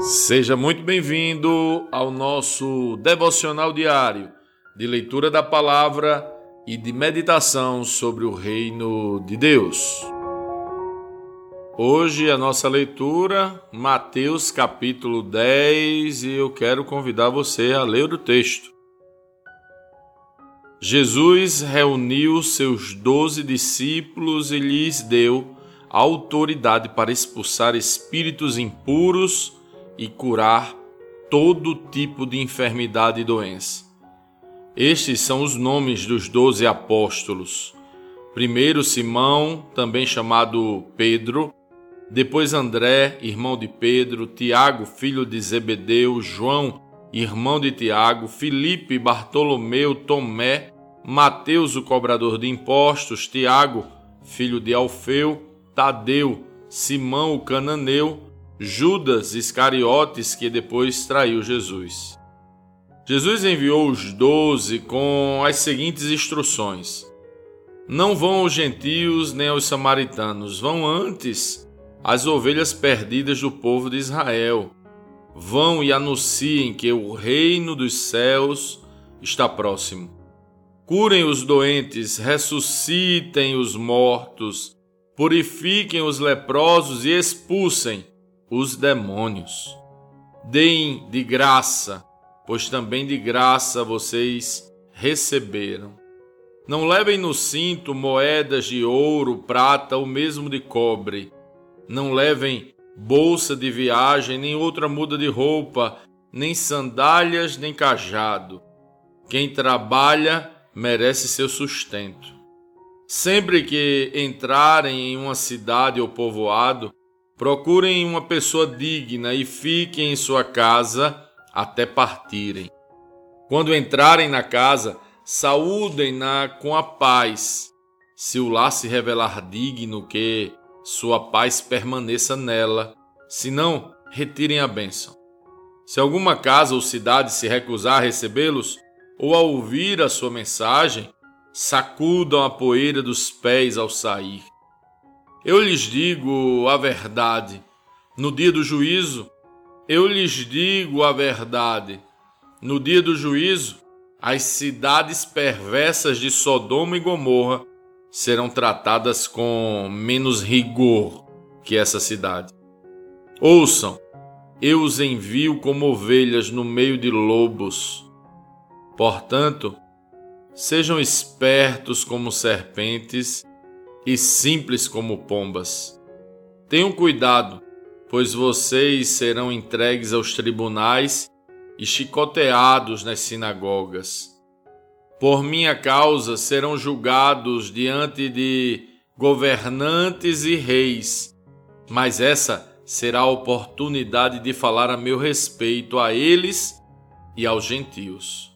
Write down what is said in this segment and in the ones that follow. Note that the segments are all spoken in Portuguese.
Seja muito bem-vindo ao nosso devocional diário de leitura da palavra e de meditação sobre o reino de Deus. Hoje a nossa leitura, Mateus capítulo 10, e eu quero convidar você a ler o texto. Jesus reuniu seus doze discípulos e lhes deu autoridade para expulsar espíritos impuros e curar todo tipo de enfermidade e doença. Estes são os nomes dos doze apóstolos. Primeiro Simão, também chamado Pedro, depois André, irmão de Pedro, Tiago, filho de Zebedeu, João, irmão de Tiago, Filipe, Bartolomeu, Tomé, Mateus, o cobrador de impostos, Tiago, filho de Alfeu, Tadeu, Simão, o cananeu, Judas Iscariotes, que depois traiu Jesus. Jesus enviou os doze com as seguintes instruções: Não vão aos gentios nem aos samaritanos, vão antes às ovelhas perdidas do povo de Israel. Vão e anunciem que o reino dos céus está próximo. Curem os doentes, ressuscitem os mortos, purifiquem os leprosos e expulsem os demônios. Deem de graça, pois também de graça vocês receberam. Não levem no cinto moedas de ouro, prata ou mesmo de cobre. Não levem bolsa de viagem, nem outra muda de roupa, nem sandálias, nem cajado. Quem trabalha merece seu sustento. Sempre que entrarem em uma cidade ou povoado, Procurem uma pessoa digna e fiquem em sua casa até partirem. Quando entrarem na casa, saúdem-na com a paz. Se o lar se revelar digno, que sua paz permaneça nela. Se não, retirem a bênção. Se alguma casa ou cidade se recusar a recebê-los ou a ouvir a sua mensagem, sacudam a poeira dos pés ao sair. Eu lhes digo a verdade. No dia do juízo, eu lhes digo a verdade. No dia do juízo, as cidades perversas de Sodoma e Gomorra serão tratadas com menos rigor que essa cidade. Ouçam, eu os envio como ovelhas no meio de lobos. Portanto, sejam espertos como serpentes e simples como pombas. Tenham cuidado, pois vocês serão entregues aos tribunais e chicoteados nas sinagogas. Por minha causa serão julgados diante de governantes e reis, mas essa será a oportunidade de falar a meu respeito a eles e aos gentios.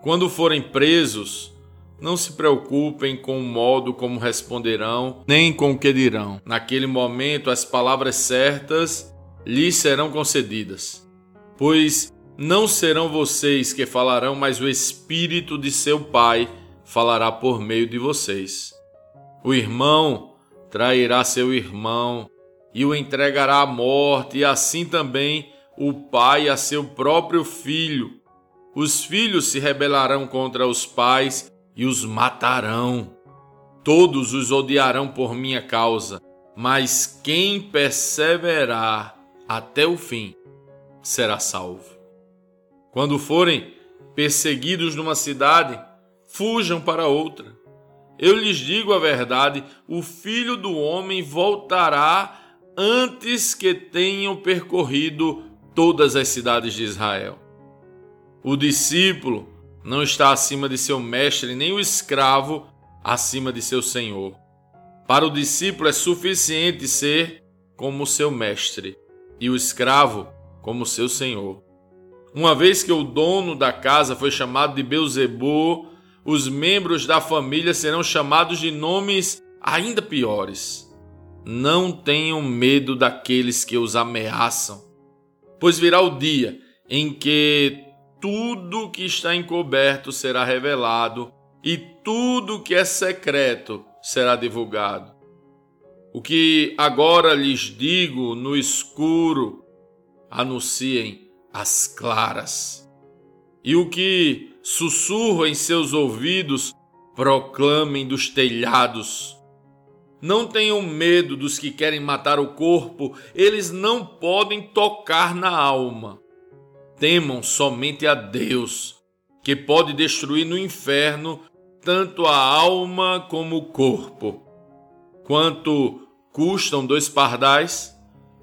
Quando forem presos, não se preocupem com o modo como responderão, nem com o que dirão. Naquele momento, as palavras certas lhes serão concedidas, pois não serão vocês que falarão, mas o Espírito de seu Pai falará por meio de vocês. O irmão trairá seu irmão e o entregará à morte, e assim também o pai a seu próprio filho. Os filhos se rebelarão contra os pais e os matarão. Todos os odiarão por minha causa, mas quem perseverar até o fim será salvo. Quando forem perseguidos numa cidade, fujam para outra. Eu lhes digo a verdade: o filho do homem voltará antes que tenham percorrido todas as cidades de Israel. O discípulo não está acima de seu mestre, nem o escravo acima de seu senhor. Para o discípulo é suficiente ser como seu mestre e o escravo como seu senhor. Uma vez que o dono da casa foi chamado de Beuzebu, os membros da família serão chamados de nomes ainda piores. Não tenham medo daqueles que os ameaçam, pois virá o dia em que tudo que está encoberto será revelado e tudo que é secreto será divulgado. O que agora lhes digo no escuro, anunciem as claras. E o que sussurra em seus ouvidos, proclamem dos telhados. Não tenham medo dos que querem matar o corpo, eles não podem tocar na alma. Temam somente a Deus, que pode destruir no inferno tanto a alma como o corpo. Quanto custam dois pardais?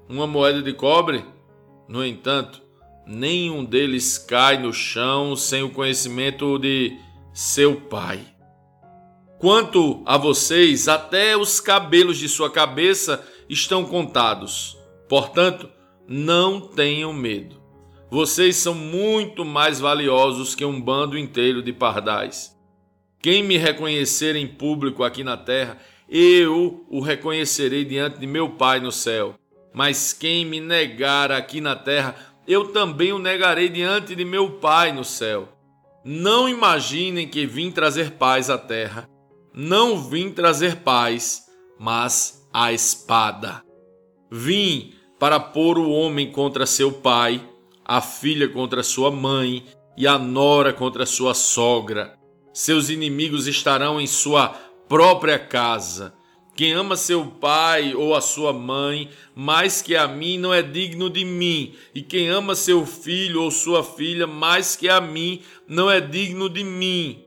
Uma moeda de cobre? No entanto, nenhum deles cai no chão sem o conhecimento de seu Pai. Quanto a vocês, até os cabelos de sua cabeça estão contados. Portanto, não tenham medo. Vocês são muito mais valiosos que um bando inteiro de pardais. Quem me reconhecer em público aqui na terra, eu o reconhecerei diante de meu Pai no céu. Mas quem me negar aqui na terra, eu também o negarei diante de meu Pai no céu. Não imaginem que vim trazer paz à terra não vim trazer paz, mas a espada. Vim para pôr o homem contra seu pai, a filha contra sua mãe e a nora contra sua sogra. Seus inimigos estarão em sua própria casa. Quem ama seu pai ou a sua mãe mais que a mim não é digno de mim, e quem ama seu filho ou sua filha mais que a mim não é digno de mim.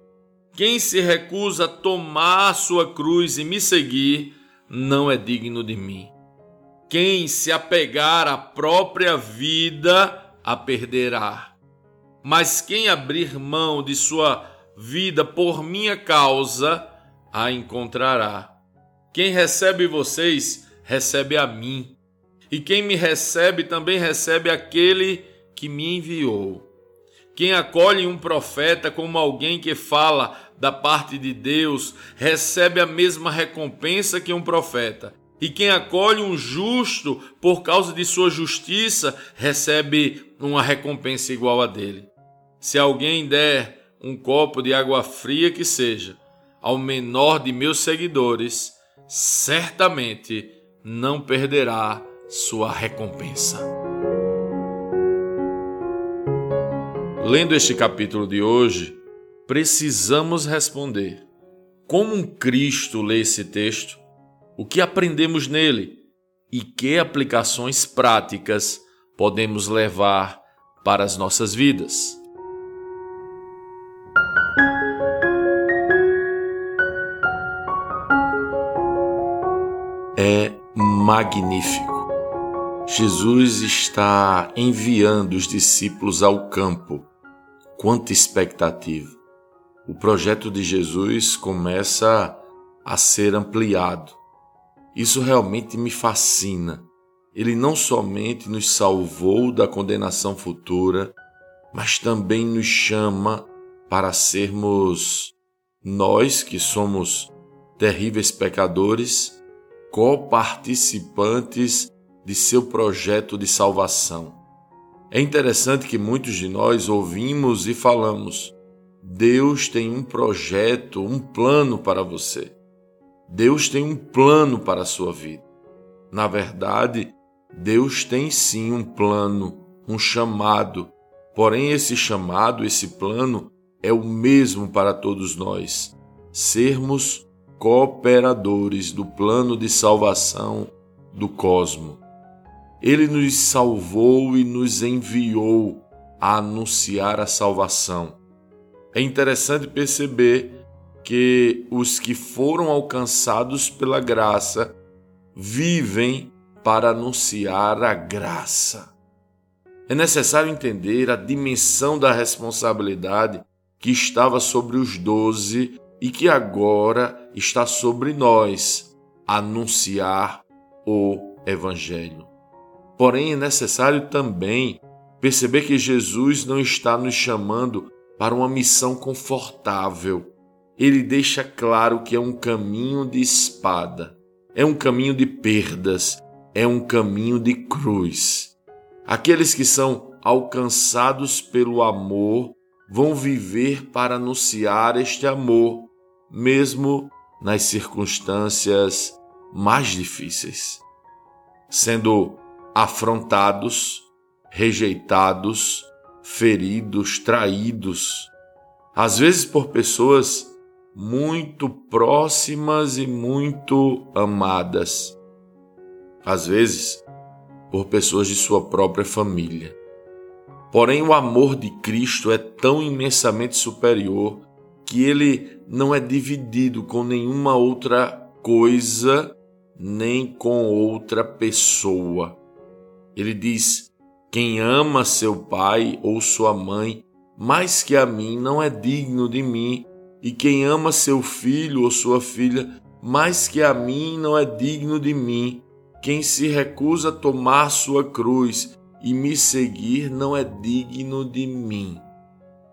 Quem se recusa a tomar sua cruz e me seguir, não é digno de mim. Quem se apegar à própria vida, a perderá. Mas quem abrir mão de sua vida por minha causa, a encontrará. Quem recebe vocês, recebe a mim. E quem me recebe, também recebe aquele que me enviou. Quem acolhe um profeta como alguém que fala da parte de Deus, recebe a mesma recompensa que um profeta. E quem acolhe um justo por causa de sua justiça, recebe uma recompensa igual a dele. Se alguém der um copo de água fria que seja ao menor de meus seguidores, certamente não perderá sua recompensa. Lendo este capítulo de hoje, precisamos responder: como um Cristo lê esse texto? O que aprendemos nele? E que aplicações práticas podemos levar para as nossas vidas? É magnífico. Jesus está enviando os discípulos ao campo quanta expectativa! O projeto de Jesus começa a ser ampliado. Isso realmente me fascina. Ele não somente nos salvou da condenação futura, mas também nos chama para sermos nós que somos terríveis pecadores, coparticipantes de seu projeto de salvação. É interessante que muitos de nós ouvimos e falamos: Deus tem um projeto, um plano para você. Deus tem um plano para a sua vida. Na verdade, Deus tem sim um plano, um chamado. Porém, esse chamado, esse plano é o mesmo para todos nós: sermos cooperadores do plano de salvação do cosmos. Ele nos salvou e nos enviou a anunciar a salvação. É interessante perceber que os que foram alcançados pela graça vivem para anunciar a graça. É necessário entender a dimensão da responsabilidade que estava sobre os doze e que agora está sobre nós anunciar o Evangelho. Porém, é necessário também perceber que Jesus não está nos chamando para uma missão confortável. Ele deixa claro que é um caminho de espada, é um caminho de perdas, é um caminho de cruz. Aqueles que são alcançados pelo amor vão viver para anunciar este amor, mesmo nas circunstâncias mais difíceis. Sendo afrontados, rejeitados, feridos, traídos, às vezes por pessoas muito próximas e muito amadas, às vezes por pessoas de sua própria família. Porém, o amor de Cristo é tão imensamente superior que ele não é dividido com nenhuma outra coisa nem com outra pessoa. Ele diz: quem ama seu pai ou sua mãe mais que a mim não é digno de mim, e quem ama seu filho ou sua filha mais que a mim não é digno de mim. Quem se recusa a tomar sua cruz e me seguir não é digno de mim.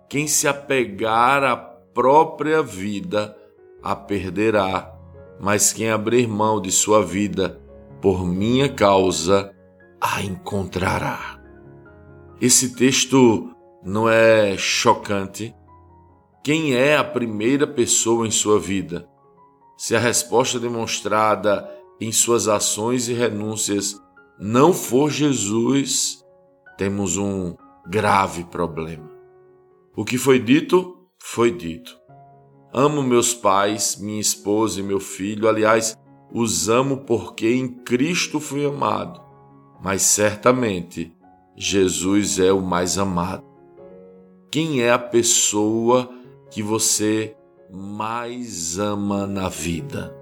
Quem se apegar à própria vida a perderá, mas quem abrir mão de sua vida por minha causa a encontrará. Esse texto não é chocante? Quem é a primeira pessoa em sua vida? Se a resposta demonstrada em suas ações e renúncias não for Jesus, temos um grave problema. O que foi dito, foi dito. Amo meus pais, minha esposa e meu filho, aliás, os amo porque em Cristo fui amado, mas certamente Jesus é o mais amado. Quem é a pessoa que você mais ama na vida?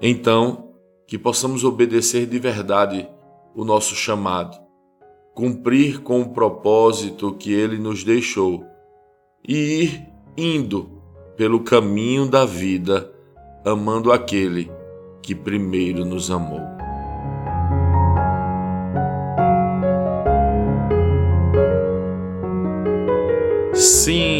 Então, que possamos obedecer de verdade o nosso chamado, cumprir com o propósito que ele nos deixou e ir indo pelo caminho da vida, amando aquele que primeiro nos amou. Sim,